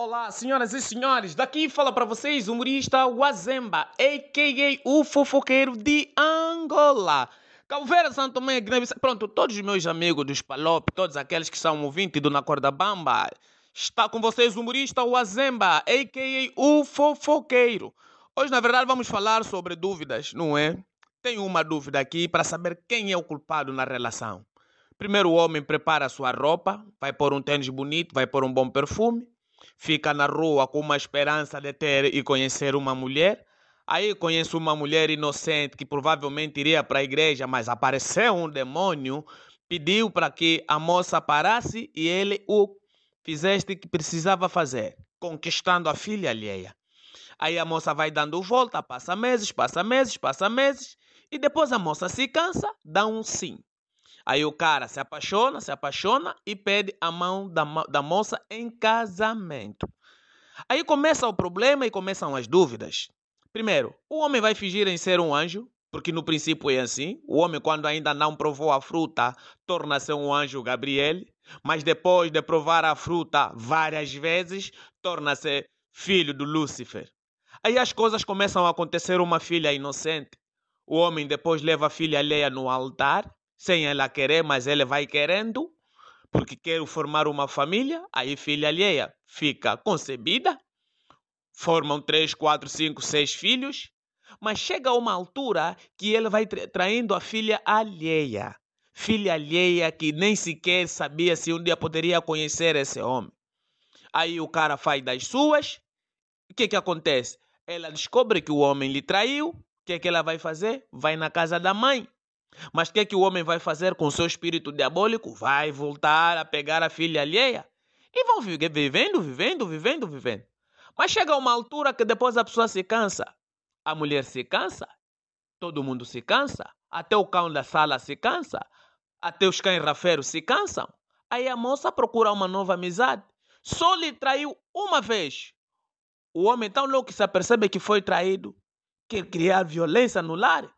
Olá, senhoras e senhores, daqui fala para vocês o humorista Wazemba, a.k.a. o fofoqueiro de Angola. Calveira, Santo Tomé, Guiné Pronto, todos os meus amigos dos Palop, todos aqueles que são ouvintes do Na Corda Bamba, está com vocês o humorista Wazemba, a.k.a. o fofoqueiro. Hoje, na verdade, vamos falar sobre dúvidas, não é? Tenho uma dúvida aqui para saber quem é o culpado na relação. Primeiro o homem prepara a sua roupa, vai pôr um tênis bonito, vai pôr um bom perfume, fica na rua com uma esperança de ter e conhecer uma mulher. Aí conhece uma mulher inocente que provavelmente iria para a igreja, mas apareceu um demônio, pediu para que a moça parasse e ele o fizeste que precisava fazer, conquistando a filha alheia. Aí a moça vai dando volta, passa meses, passa meses, passa meses, e depois a moça se cansa, dá um sim. Aí o cara se apaixona, se apaixona e pede a mão da, da moça em casamento. Aí começa o problema e começam as dúvidas. Primeiro, o homem vai fingir em ser um anjo, porque no princípio é assim. O homem, quando ainda não provou a fruta, torna-se um anjo Gabriel. Mas depois de provar a fruta várias vezes, torna-se filho do Lúcifer. Aí as coisas começam a acontecer uma filha inocente. O homem depois leva a filha alheia no altar sem ela querer, mas ele vai querendo, porque quer formar uma família, aí filha alheia fica concebida, formam três, quatro, cinco, seis filhos, mas chega uma altura que ele vai traindo a filha alheia. Filha alheia que nem sequer sabia se um dia poderia conhecer esse homem. Aí o cara faz das suas. O que que acontece? Ela descobre que o homem lhe traiu. O que que ela vai fazer? Vai na casa da mãe. Mas o que que o homem vai fazer com seu espírito diabólico? Vai voltar a pegar a filha alheia. E vão vivendo, vivendo, vivendo, vivendo. Mas chega uma altura que depois a pessoa se cansa. A mulher se cansa, todo mundo se cansa, até o cão da sala se cansa, até os cães rafeiros se cansam. Aí a moça procura uma nova amizade. Só lhe traiu uma vez. O homem tão louco que se apercebe que foi traído, quer criar violência no lar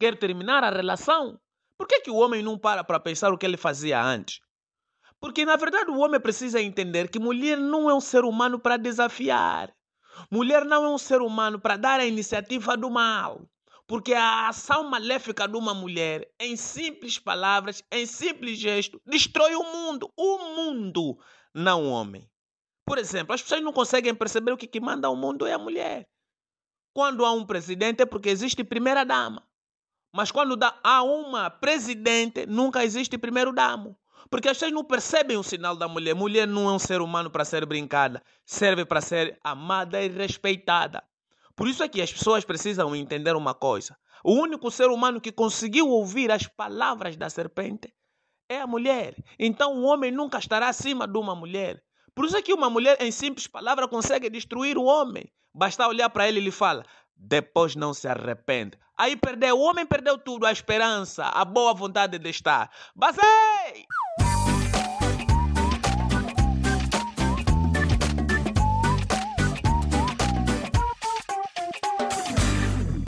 quer terminar a relação, por que, que o homem não para para pensar o que ele fazia antes? Porque, na verdade, o homem precisa entender que mulher não é um ser humano para desafiar. Mulher não é um ser humano para dar a iniciativa do mal. Porque a ação maléfica de uma mulher, em simples palavras, em simples gesto, destrói o mundo. O mundo, não o homem. Por exemplo, as pessoas não conseguem perceber o que, que manda o mundo é a mulher. Quando há um presidente é porque existe primeira dama. Mas quando dá, há uma presidente, nunca existe primeiro damo. Porque as pessoas não percebem o sinal da mulher. Mulher não é um ser humano para ser brincada. Serve para ser amada e respeitada. Por isso é que as pessoas precisam entender uma coisa. O único ser humano que conseguiu ouvir as palavras da serpente é a mulher. Então o homem nunca estará acima de uma mulher. Por isso é que uma mulher, em simples palavras, consegue destruir o homem. Basta olhar para ele e lhe fala: depois não se arrepende. Aí perdeu, o homem perdeu tudo, a esperança, a boa vontade de estar. Basei!